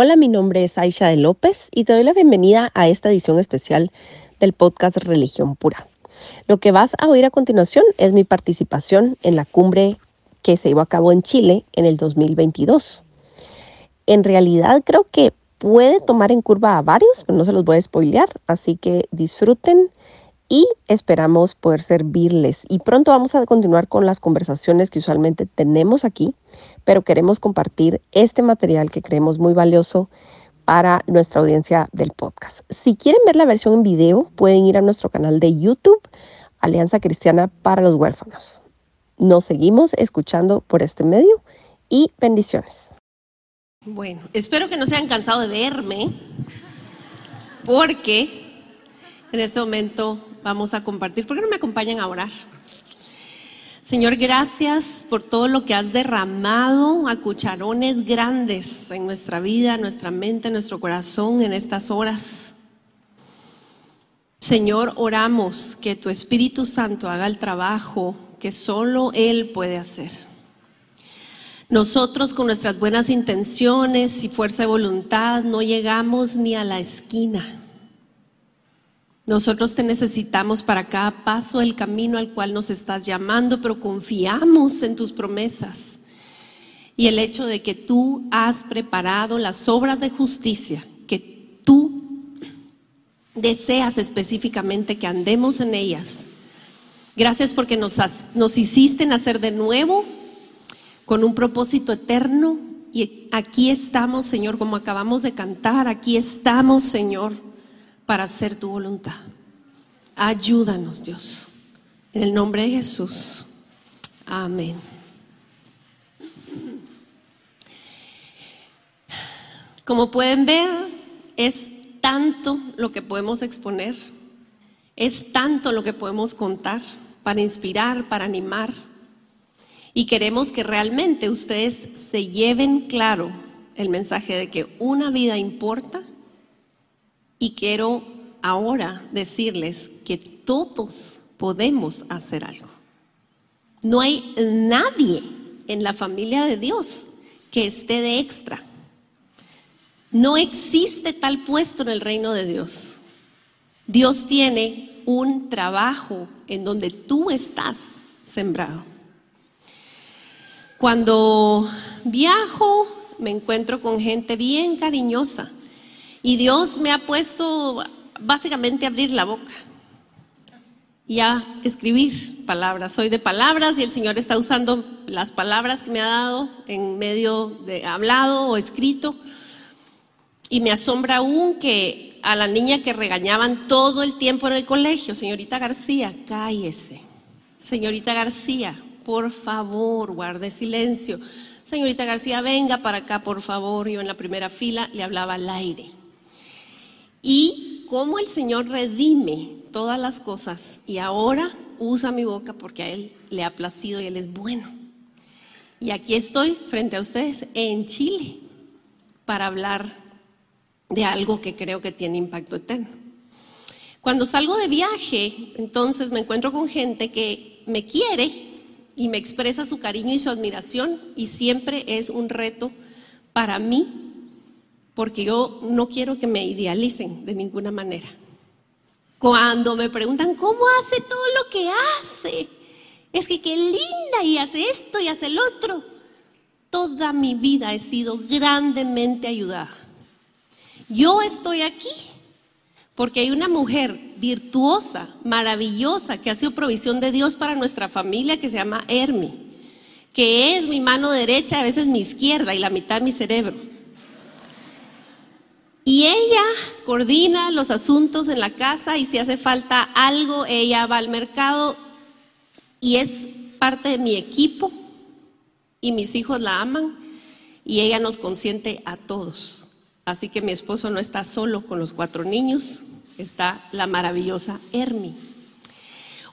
Hola, mi nombre es Aisha de López y te doy la bienvenida a esta edición especial del podcast Religión Pura. Lo que vas a oír a continuación es mi participación en la cumbre que se llevó a cabo en Chile en el 2022. En realidad creo que puede tomar en curva a varios, pero no se los voy a spoilear, así que disfruten y esperamos poder servirles. Y pronto vamos a continuar con las conversaciones que usualmente tenemos aquí, pero queremos compartir este material que creemos muy valioso para nuestra audiencia del podcast. Si quieren ver la versión en video, pueden ir a nuestro canal de YouTube, Alianza Cristiana para los Huérfanos. Nos seguimos escuchando por este medio y bendiciones. Bueno, espero que no se hayan cansado de verme, porque en este momento vamos a compartir. ¿Por qué no me acompañan a orar? Señor, gracias por todo lo que has derramado a cucharones grandes en nuestra vida, nuestra mente, nuestro corazón en estas horas. Señor, oramos que tu Espíritu Santo haga el trabajo que solo Él puede hacer. Nosotros con nuestras buenas intenciones y fuerza de voluntad no llegamos ni a la esquina. Nosotros te necesitamos para cada paso del camino al cual nos estás llamando, pero confiamos en tus promesas y el hecho de que tú has preparado las obras de justicia que tú deseas específicamente que andemos en ellas. Gracias porque nos, nos hiciste nacer de nuevo con un propósito eterno. Y aquí estamos, Señor, como acabamos de cantar, aquí estamos, Señor, para hacer tu voluntad. Ayúdanos, Dios. En el nombre de Jesús. Amén. Como pueden ver, es tanto lo que podemos exponer, es tanto lo que podemos contar para inspirar, para animar y queremos que realmente ustedes se lleven claro el mensaje de que una vida importa. Y quiero ahora decirles que todos podemos hacer algo. No hay nadie en la familia de Dios que esté de extra. No existe tal puesto en el reino de Dios. Dios tiene un trabajo en donde tú estás sembrado. Cuando viajo me encuentro con gente bien cariñosa y Dios me ha puesto básicamente a abrir la boca y a escribir palabras. Soy de palabras y el Señor está usando las palabras que me ha dado en medio de hablado o escrito. Y me asombra aún que a la niña que regañaban todo el tiempo en el colegio, señorita García, cállese. Señorita García, por favor, guarde silencio. Señorita García, venga para acá, por favor. Yo en la primera fila le hablaba al aire. Y cómo el Señor redime todas las cosas y ahora usa mi boca porque a Él le ha placido y Él es bueno. Y aquí estoy frente a ustedes en Chile para hablar de algo que creo que tiene impacto eterno. Cuando salgo de viaje, entonces me encuentro con gente que me quiere y me expresa su cariño y su admiración y siempre es un reto para mí porque yo no quiero que me idealicen de ninguna manera. Cuando me preguntan cómo hace todo lo que hace, es que qué linda y hace esto y hace el otro. Toda mi vida he sido grandemente ayudada. Yo estoy aquí porque hay una mujer virtuosa, maravillosa, que ha sido provisión de Dios para nuestra familia, que se llama Hermi, que es mi mano derecha, a veces mi izquierda y la mitad de mi cerebro. Y ella coordina los asuntos en la casa y si hace falta algo, ella va al mercado y es parte de mi equipo y mis hijos la aman y ella nos consiente a todos Así que mi esposo no está solo con los cuatro niños, está la maravillosa Hermi.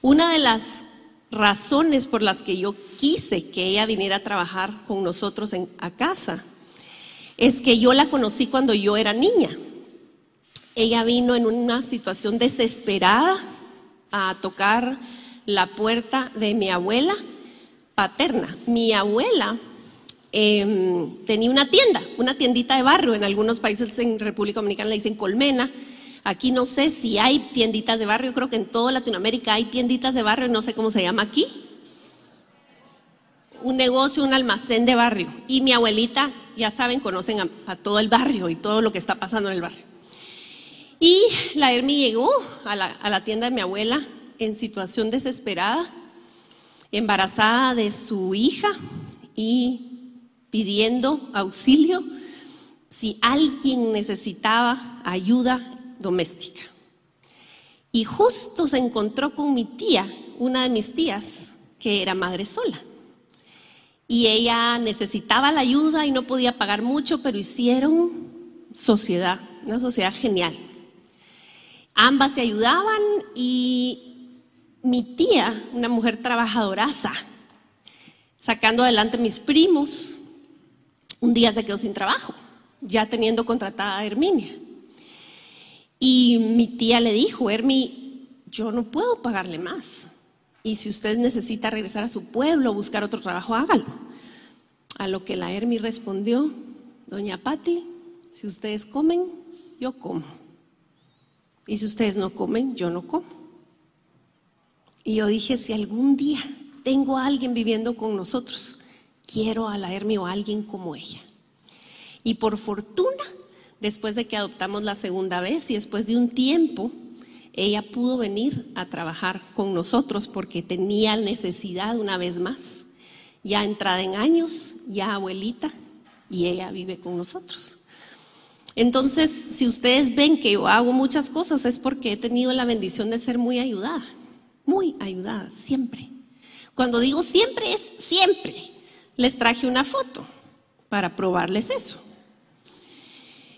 Una de las razones por las que yo quise que ella viniera a trabajar con nosotros en, a casa es que yo la conocí cuando yo era niña. Ella vino en una situación desesperada a tocar la puerta de mi abuela paterna. Mi abuela em, tenía una tienda, una tiendita de barrio. En algunos países en República Dominicana le dicen colmena. Aquí no sé si hay tienditas de barrio, creo que en toda Latinoamérica hay tienditas de barrio, no sé cómo se llama aquí. Un negocio, un almacén de barrio. Y mi abuelita, ya saben, conocen a, todo el barrio y todo lo que está pasando en el barrio. Y la Hermi llegó a la, tienda de mi abuela en situación desesperada, embarazada de su hija y pidiendo auxilio si alguien necesitaba ayuda doméstica. Y justo se encontró con mi tía, una de mis tías, que era madre sola. Y ella necesitaba la ayuda y no podía pagar mucho, pero hicieron sociedad, una sociedad genial. Ambas se ayudaban y mi tía, una mujer trabajadoraza, sacando adelante mis primos, un día se quedó sin trabajo, ya teniendo contratada a Herminia. Y mi tía le dijo, Hermi, yo no puedo pagarle más. Y si usted necesita regresar a su pueblo o buscar otro trabajo, hágalo. A lo que la Hermi respondió, doña Patti, si ustedes comen, yo como. Y si ustedes no comen, yo no como. Y yo dije, si algún día tengo a alguien viviendo con nosotros, quiero a la Hermi o a alguien como ella. Y por fortuna, después de que adoptamos la segunda vez y después de un tiempo, ella pudo venir a trabajar con nosotros porque tenía necesidad una vez más. Ya entrada en años, ya abuelita, y ella vive con nosotros. Entonces, si ustedes ven que yo hago muchas cosas, es porque he tenido la bendición de ser muy ayudada muy ayudada, siempre. Cuando digo siempre es siempre. Les traje una foto para probarles eso.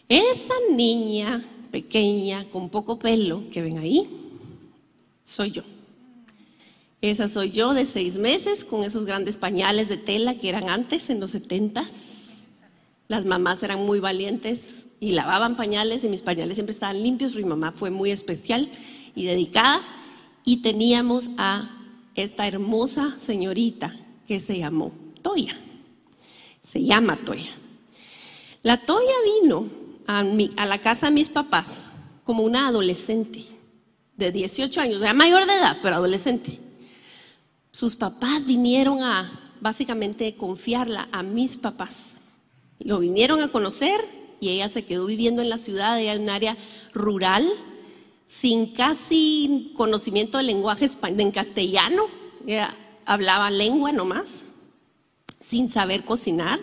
Esa niña pequeña con poco pelo que ven ahí, soy yo. Esa soy yo de seis meses con esos grandes pañales de tela que eran antes en los setentas. Las mamás eran muy valientes y lavaban pañales y mis pañales siempre estaban limpios. Mi mamá fue muy especial y dedicada y teníamos a esta hermosa señorita que se llamó Toya. Se llama Toya. La Toya vino a, la casa de mis papás como una adolescente de 18 años, ya mayor de edad, pero adolescente. Sus papás vinieron a básicamente confiarla a mis papás. Lo vinieron a conocer y ella se quedó viviendo en la ciudad, ella en un área rural, sin casi conocimiento del lenguaje en castellano, hablaba lengua nomás, sin saber cocinar,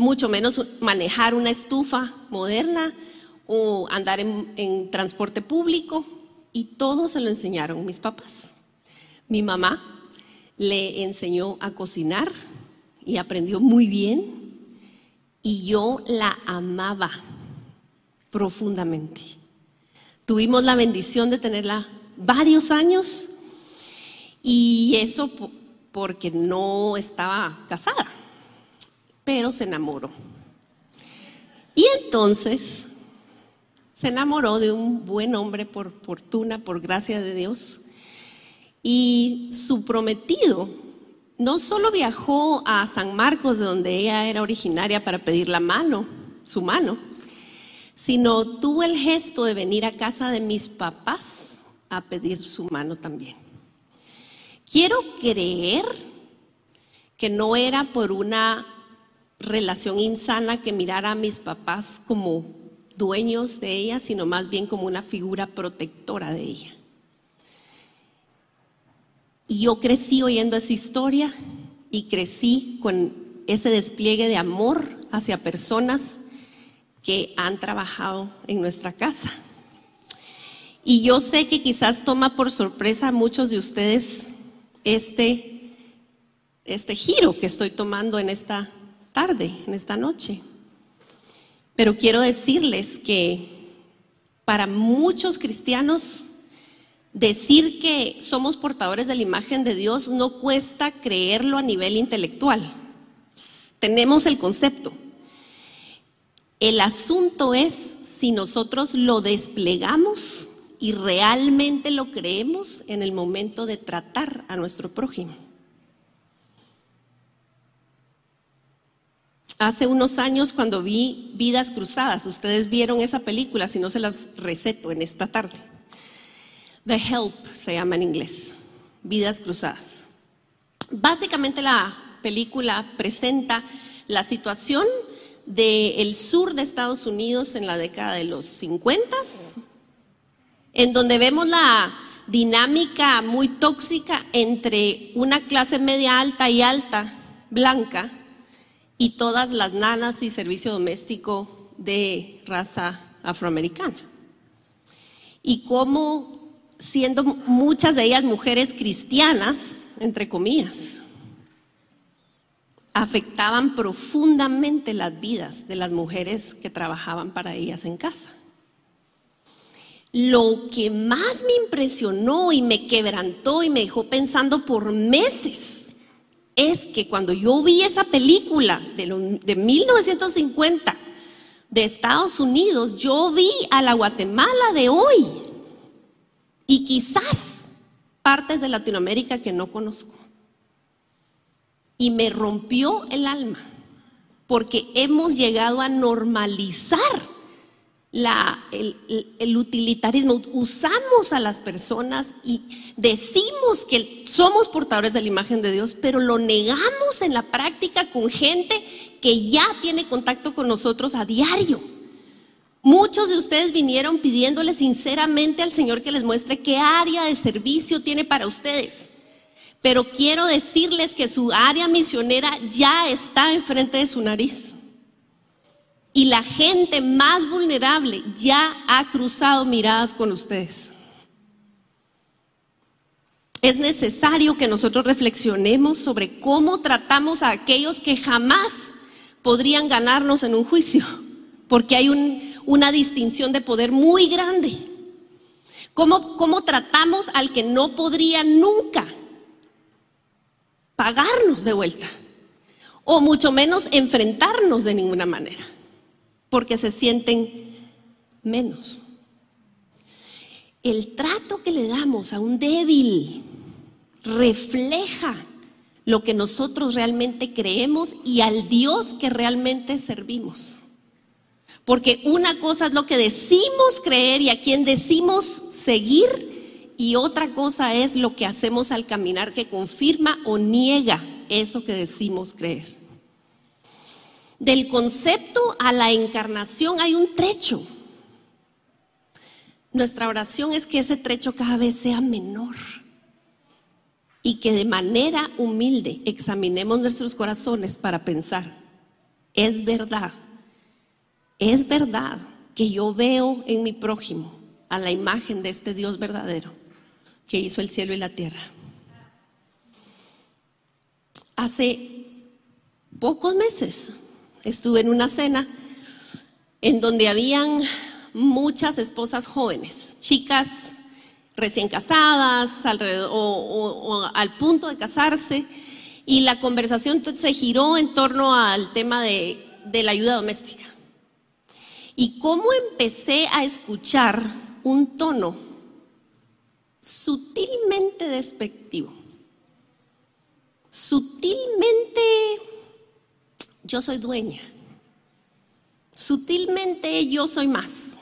mucho menos manejar una estufa moderna o andar en, transporte público, y todo se lo enseñaron mis papás. Mi mamá le enseñó a cocinar y aprendió muy bien, y yo la amaba profundamente. Tuvimos la bendición de tenerla varios años y eso porque no estaba casada, pero se enamoró. Y entonces se enamoró de un buen hombre por fortuna, por gracia de Dios. Y su prometido no solo viajó a San Marcos, de donde ella era originaria, para pedir la mano, su mano, sino tuvo el gesto de venir a casa de mis papás a pedir su mano también. Quiero creer que no era por una relación insana que mirara a mis papás como dueños de ella, sino más bien como una figura protectora de ella. Y yo crecí oyendo esa historia y crecí con ese despliegue de amor hacia personas que han trabajado en nuestra casa. Y yo sé que quizás toma por sorpresa a muchos de ustedes este, este giro que estoy tomando en esta tarde, en esta noche. Pero quiero decirles que para muchos cristianos decir que somos portadores de la imagen de Dios no cuesta creerlo a nivel intelectual. Tenemos el concepto. El asunto es si nosotros lo desplegamos y realmente lo creemos en el momento de tratar a nuestro prójimo. Hace unos años cuando vi Vidas Cruzadas, ustedes vieron esa película, si no se las receto en esta tarde. The Help se llama en inglés, Vidas Cruzadas. Básicamente la película presenta la situación del sur de Estados Unidos en la década de los 50, en donde vemos la dinámica muy tóxica entre una clase media alta y alta blanca y todas las nanas y servicio doméstico de raza afroamericana. Y cómo, siendo muchas de ellas mujeres cristianas, entre comillas, afectaban profundamente las vidas de las mujeres que trabajaban para ellas en casa. Lo que más me impresionó y me quebrantó y me dejó pensando por meses es que cuando yo vi esa película de, de 1950 de Estados Unidos, yo vi a la Guatemala de hoy y quizás partes de Latinoamérica que no conozco. Y me rompió el alma, porque hemos llegado a normalizar el, utilitarismo. Usamos a las personas y decimos que somos portadores de la imagen de Dios, pero lo negamos en la práctica con gente que ya tiene contacto con nosotros a diario. Muchos de ustedes vinieron pidiéndole sinceramente al Señor que les muestre qué área de servicio tiene para ustedes. Pero quiero decirles que su área misionera ya está enfrente de su nariz. Y la gente más vulnerable ya ha cruzado miradas con ustedes. Es necesario que nosotros reflexionemos sobre cómo tratamos a aquellos que jamás podrían ganarnos en un juicio, porque hay una distinción de poder muy grande. ¿Cómo, ¿Cómo tratamos al que no podría nunca pagarnos de vuelta? O mucho menos enfrentarnos de ninguna manera porque se sienten menos. El trato que le damos a un débil refleja lo que nosotros realmente creemos y al Dios que realmente servimos. Porque una cosa es lo que decimos creer y a quien decimos seguir y otra cosa es lo que hacemos al caminar que confirma o niega eso que decimos creer del concepto a la encarnación hay un trecho. Nuestra oración es que ese trecho cada vez sea menor y que de manera humilde examinemos nuestros corazones para pensar, es verdad, es verdad que yo veo en mi prójimo a la imagen de este Dios verdadero que hizo el cielo y la tierra. Hace pocos meses estuve en una cena en donde habían muchas esposas jóvenes, chicas recién casadas o, al punto de casarse, y la conversación se giró en torno al tema de, de la ayuda doméstica. Y cómo empecé a escuchar un tono sutilmente despectivo, sutilmente yo soy dueña. Sutilmente yo soy más.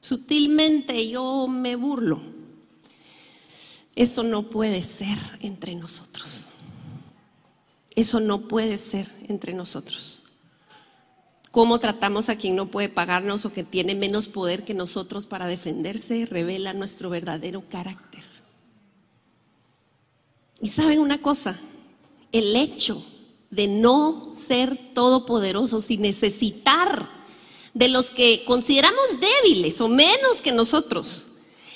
Sutilmente yo me burlo. Eso no puede ser entre nosotros. Eso no puede ser entre nosotros. Cómo tratamos a quien no puede pagarnos o que tiene menos poder que nosotros para defenderse revela nuestro verdadero carácter. Y saben una cosa, el hecho de no ser todopoderosos y necesitar de los que consideramos débiles o menos que nosotros.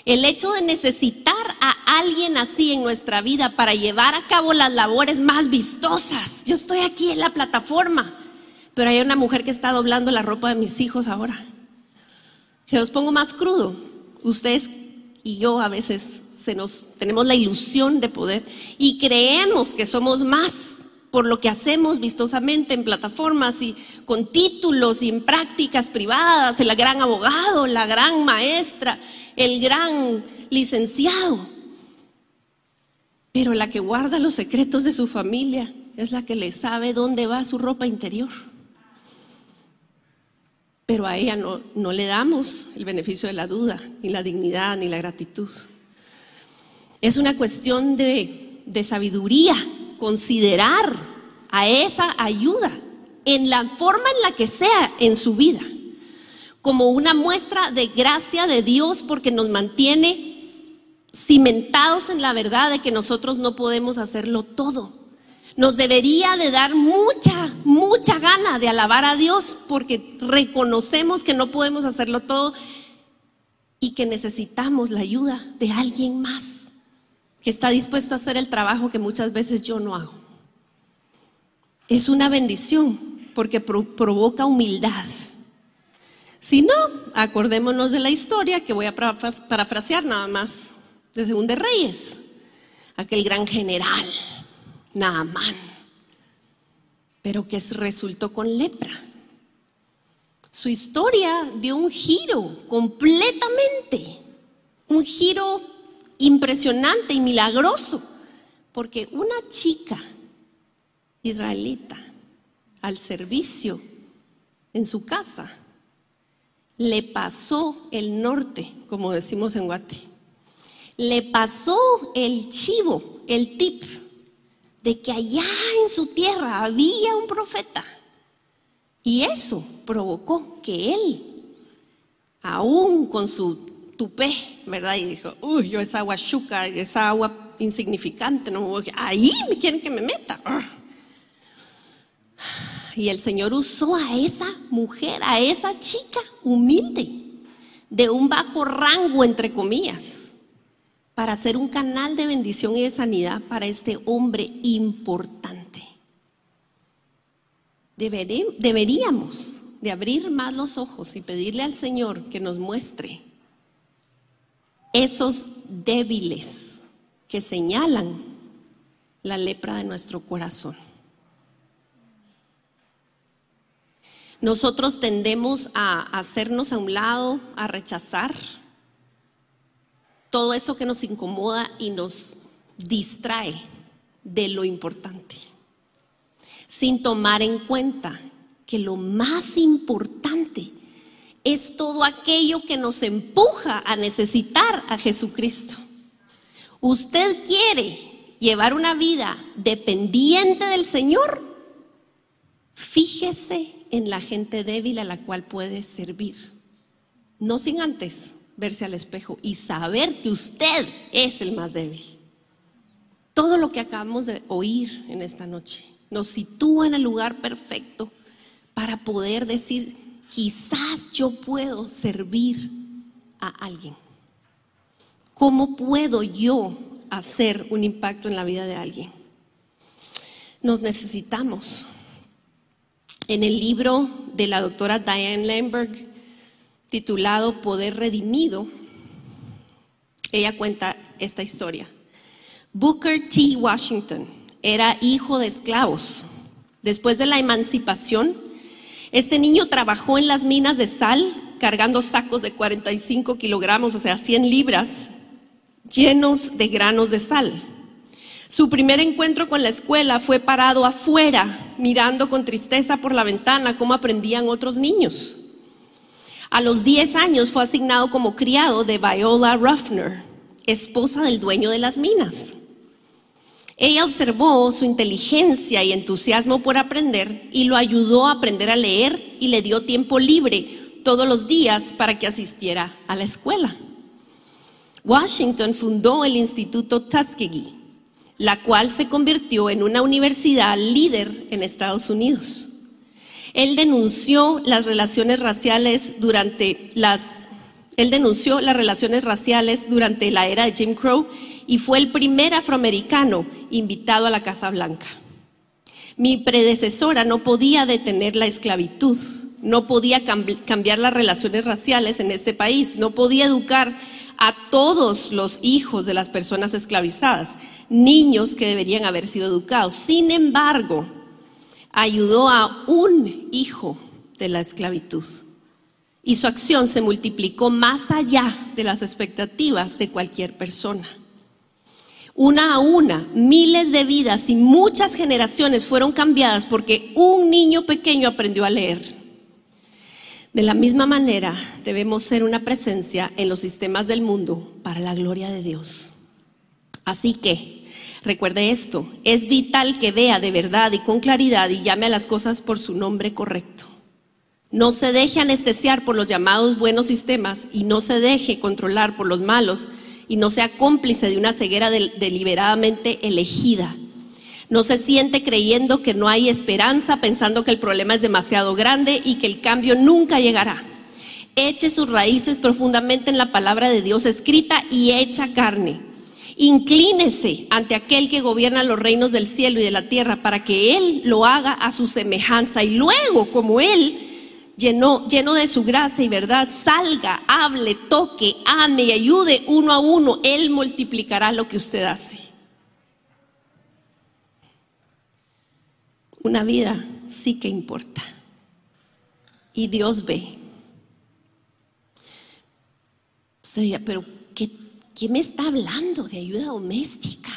El hecho de necesitar a alguien así en nuestra vida para llevar a cabo las labores más vistosas. Yo estoy aquí en la plataforma, Pero hay una mujer que está doblando la ropa de mis hijos ahora. Se los pongo más crudo. Ustedes y yo a veces se nos, tenemos la ilusión de poder y creemos que somos más por lo que hacemos vistosamente en plataformas y con títulos y en prácticas privadas, el gran abogado, la gran maestra, el gran licenciado. Pero la que guarda los secretos de su familia es la que le sabe dónde va su ropa interior. Pero a ella no, no le damos el beneficio de la duda, ni la dignidad, ni la gratitud. Es una cuestión de, de sabiduría, considerar a esa ayuda en la forma en la que sea en su vida, como una muestra de gracia de Dios porque nos mantiene cimentados en la verdad de que nosotros no podemos hacerlo todo. Nos debería de dar mucha, mucha gana de alabar a Dios porque reconocemos que no podemos hacerlo todo y que necesitamos la ayuda de alguien más que está dispuesto a hacer el trabajo que muchas veces yo no hago. Es una bendición porque provoca humildad. Si no, acordémonos de la historia que voy a parafrasear nada más de Según de Reyes, aquel gran general, Naamán, pero que resultó con lepra. Su historia dio un giro completamente, un giro impresionante y milagroso, porque una chica israelita al servicio en su casa le pasó el norte, como decimos en Guati le pasó el chivo, el tip, de que allá en su tierra había un profeta. Y eso provocó que él, aún con su tupé, ¿verdad? Y dijo, uy, yo esa agua chuca, esa agua insignificante, no ahí me quieren que me meta. Y el Señor usó a esa mujer, a esa chica humilde, de un bajo rango, entre comillas para ser un canal de bendición y de sanidad para este hombre importante. deberíamos de abrir más los ojos y pedirle al Señor que nos muestre esos débiles que señalan la lepra de nuestro corazón. Nosotros tendemos a hacernos a un lado, a rechazar todo eso que nos incomoda y nos distrae de lo importante, sin tomar en cuenta que lo más importante es todo aquello que nos empuja a necesitar a Jesucristo. Usted quiere llevar una vida dependiente del Señor, fíjese en la gente débil a la cual puede servir, no sin antes verse al espejo y saber que usted es el más débil. Todo lo que acabamos de oír en esta noche nos sitúa en el lugar perfecto para poder decir, quizás yo puedo servir a alguien. ¿Cómo puedo yo hacer un impacto en la vida de alguien? Nos necesitamos. En el libro de la doctora Diane Lemberg, titulado Poder Redimido, ella cuenta esta historia. Booker T. Washington era hijo de esclavos. Después de la emancipación, este niño trabajó en las minas de sal cargando sacos de 45 kilogramos, o sea, 100 libras, llenos de granos de sal. Su primer encuentro con la escuela fue parado afuera, mirando con tristeza por la ventana cómo aprendían otros niños. A los 10 años fue asignado como criado de Viola Ruffner, esposa del dueño de las minas. Ella observó su inteligencia y entusiasmo por aprender y lo ayudó a aprender a leer y le dio tiempo libre todos los días para que asistiera a la escuela. Washington fundó el Instituto Tuskegee, la cual se convirtió en una universidad líder en Estados Unidos. Él denunció las relaciones raciales durante las él denunció las relaciones raciales durante la era de Jim Crow y fue el primer afroamericano invitado a la Casa Blanca. Mi predecesora no podía detener la esclavitud, no podía cambiar las relaciones raciales en este país, no podía educar a todos los hijos de las personas esclavizadas, niños que deberían haber sido educados. Sin embargo, ayudó a un hijo de la esclavitud y su acción se multiplicó más allá de las expectativas de cualquier persona. Una a una, miles de vidas y muchas generaciones fueron cambiadas porque un niño pequeño aprendió a leer. De la misma manera, debemos ser una presencia en los sistemas del mundo para la gloria de Dios. Así que, recuerde esto, es vital que vea de verdad y con claridad y llame a las cosas por su nombre correcto. No se deje anestesiar por los llamados buenos sistemas y no se deje controlar por los malos y no sea cómplice de una ceguera deliberadamente elegida. No se siente creyendo que no hay esperanza, pensando que el problema es demasiado grande y que el cambio nunca llegará. Eche sus raíces profundamente en la palabra de Dios escrita y hecha carne. Inclínese ante aquel que gobierna los reinos del cielo y de la tierra para que Él lo haga a su semejanza y luego, como Él, lleno, lleno de su gracia y verdad, salga, hable, toque, ame y ayude uno a uno. Él multiplicará lo que usted hace. Una vida sí que importa. Y Dios ve. Usted pero ¿qué, ¿qué me está hablando de ayuda doméstica?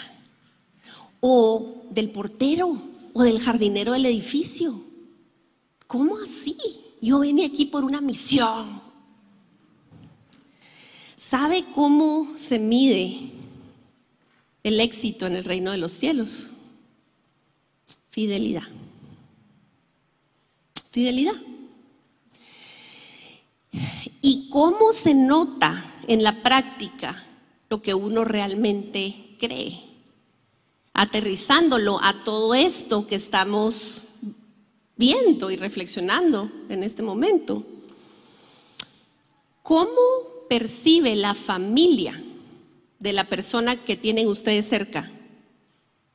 ¿O del portero? ¿O del jardinero del edificio? ¿Cómo así? Yo vine aquí por una misión. ¿Sabe cómo se mide el éxito en el reino de los cielos? Fidelidad. Fidelidad. ¿Y cómo se nota en la práctica lo que uno realmente cree? Aterrizándolo a todo esto que estamos y reflexionando en este momento. ¿Cómo percibe la familia de la persona que tienen ustedes cerca?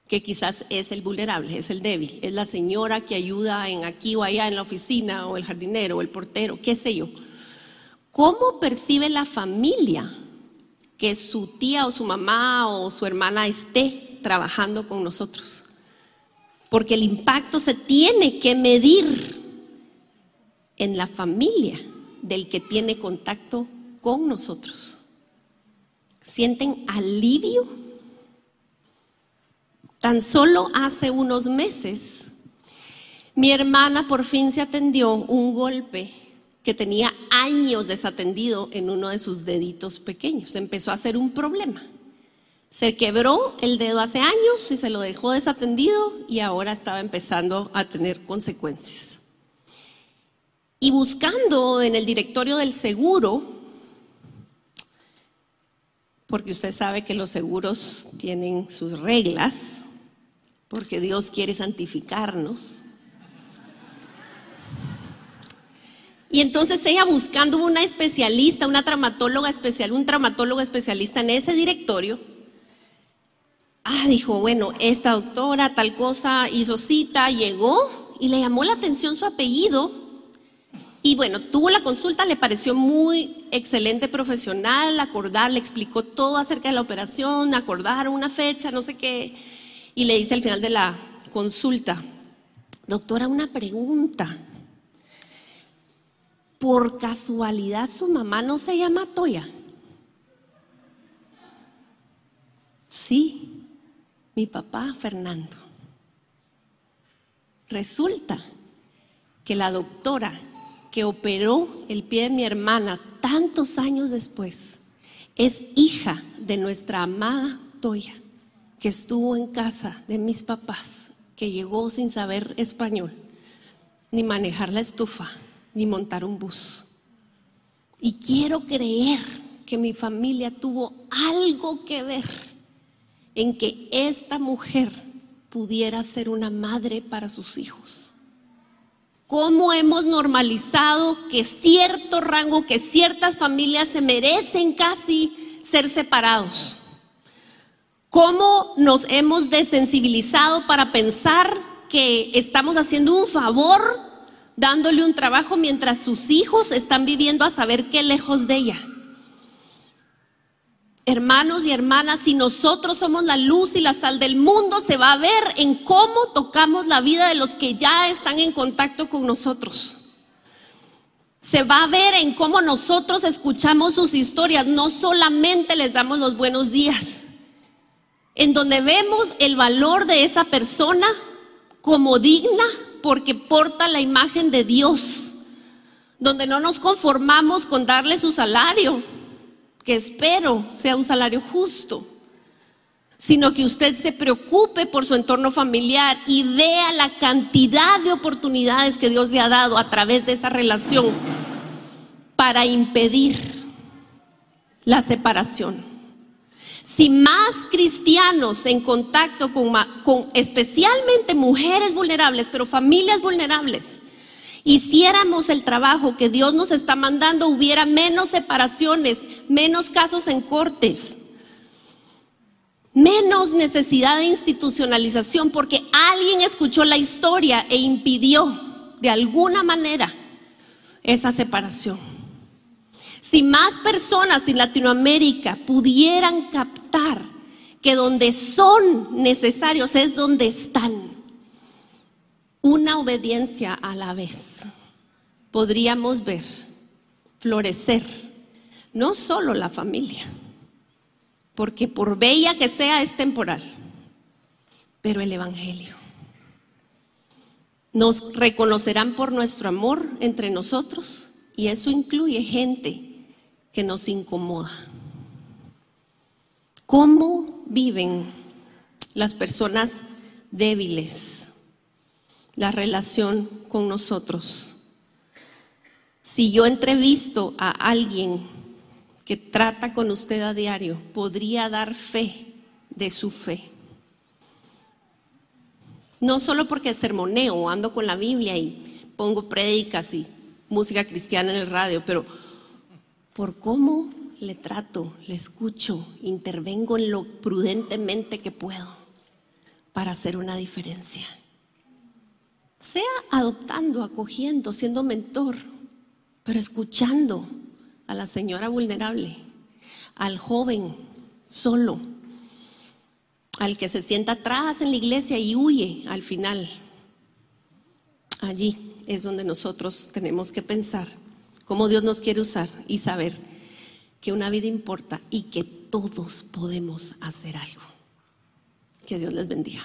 Que quizás es el vulnerable, es el débil, es la señora que ayuda en aquí o allá en la oficina, o el jardinero, o el portero, qué sé yo. ¿Cómo percibe la familia que su tía o su mamá o su hermana esté trabajando con nosotros? Porque el impacto se tiene que medir en la familia del que tiene contacto con nosotros. ¿Sienten alivio? Tan solo hace unos meses, mi hermana por fin se atendió un golpe que tenía años desatendido en uno de sus deditos pequeños. Empezó a ser un problema. Se quebró el dedo hace años y se lo dejó desatendido y ahora estaba empezando a tener consecuencias. Y buscando en el directorio del seguro, porque usted sabe que los seguros tienen sus reglas, porque Dios quiere santificarnos. Y entonces ella buscando una especialista, una traumatóloga especial, un traumatólogo especialista en ese directorio, ah, dijo, bueno, esta doctora tal cosa hizo cita, llegó y le llamó la atención su apellido. Y bueno, tuvo la consulta, le pareció muy excelente profesional, acordar, le explicó todo acerca de la operación, acordar una fecha, no sé qué. Y le dice al final de la consulta, doctora, una pregunta. ¿Por casualidad su mamá no se llama Toya? Sí, mi papá Fernando. Resulta que la doctora que operó el pie de mi hermana tantos años después es hija de nuestra amada Toya, que estuvo en casa de mis papás, que llegó sin saber español, ni manejar la estufa, ni montar un bus. Y quiero creer que mi familia tuvo algo que ver en que esta mujer pudiera ser una madre para sus hijos. ¿Cómo hemos normalizado que cierto rango, que ciertas familias se merecen casi ser separados? ¿Cómo nos hemos desensibilizado para pensar que estamos haciendo un favor dándole un trabajo mientras sus hijos están viviendo a saber qué lejos de ella. Hermanos y hermanas, si nosotros somos la luz y la sal del mundo, se va a ver en cómo tocamos la vida de los que ya están en contacto con nosotros. Se va a ver en cómo nosotros escuchamos sus historias, no solamente les damos los buenos días, en donde vemos el valor de esa persona como digna porque porta la imagen de Dios, donde no nos conformamos con darle su salario, que espero sea un salario justo, sino que usted se preocupe por su entorno familiar y vea la cantidad de oportunidades que Dios le ha dado a través de esa relación para impedir la separación. Si más cristianos en contacto con, con, especialmente mujeres vulnerables, pero familias vulnerables, hiciéramos el trabajo que Dios nos está mandando, hubiera menos separaciones, menos casos en cortes, menos necesidad de institucionalización, porque alguien escuchó la historia e impidió de alguna manera esa separación. Si más personas en Latinoamérica pudieran captar que donde son necesarios es donde están, una obediencia a la vez, podríamos ver florecer no solo la familia, porque por bella que sea es temporal, pero el Evangelio. Nos reconocerán por nuestro amor entre nosotros y eso incluye gente que nos incomoda. ¿Cómo viven las personas débiles la relación con nosotros? Si yo entrevisto a alguien que trata con usted a diario, podría dar fe de su fe. No solo porque sermoneo, ando con la Biblia y pongo prédicas y música cristiana en el radio, pero por cómo le trato, le escucho, intervengo en lo prudentemente que puedo para hacer una diferencia. Sea adoptando, acogiendo, siendo mentor, pero escuchando a la señora vulnerable, al joven solo, al que se sienta atrás en la iglesia y huye al final. Allí es donde nosotros tenemos que pensar cómo Dios nos quiere usar y saber que una vida importa y que todos podemos hacer algo. Que Dios les bendiga.